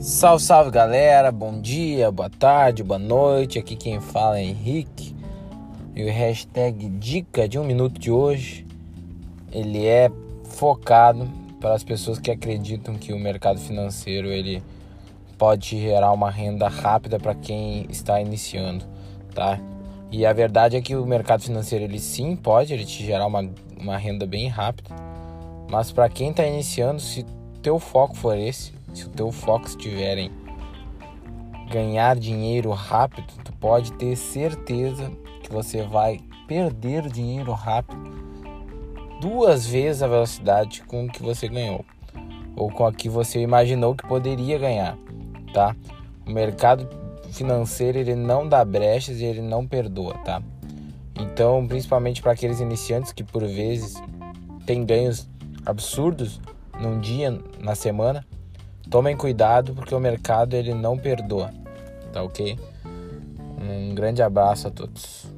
Salve, salve galera, bom dia, boa tarde, boa noite. Aqui quem fala é Henrique. E o hashtag Dica de um Minuto de hoje ele é focado para as pessoas que acreditam que o mercado financeiro ele pode gerar uma renda rápida para quem está iniciando, tá? E a verdade é que o mercado financeiro ele sim pode ele te gerar uma, uma renda bem rápida, mas para quem está iniciando, se teu foco for esse, se o teu foco estiver em ganhar dinheiro rápido, tu pode ter certeza que você vai perder dinheiro rápido duas vezes a velocidade com que você ganhou ou com a que você imaginou que poderia ganhar, tá? O mercado financeiro ele não dá brechas e ele não perdoa, tá? Então, principalmente para aqueles iniciantes que por vezes têm ganhos absurdos num dia, na semana, tomem cuidado porque o mercado ele não perdoa, tá ok? Um grande abraço a todos.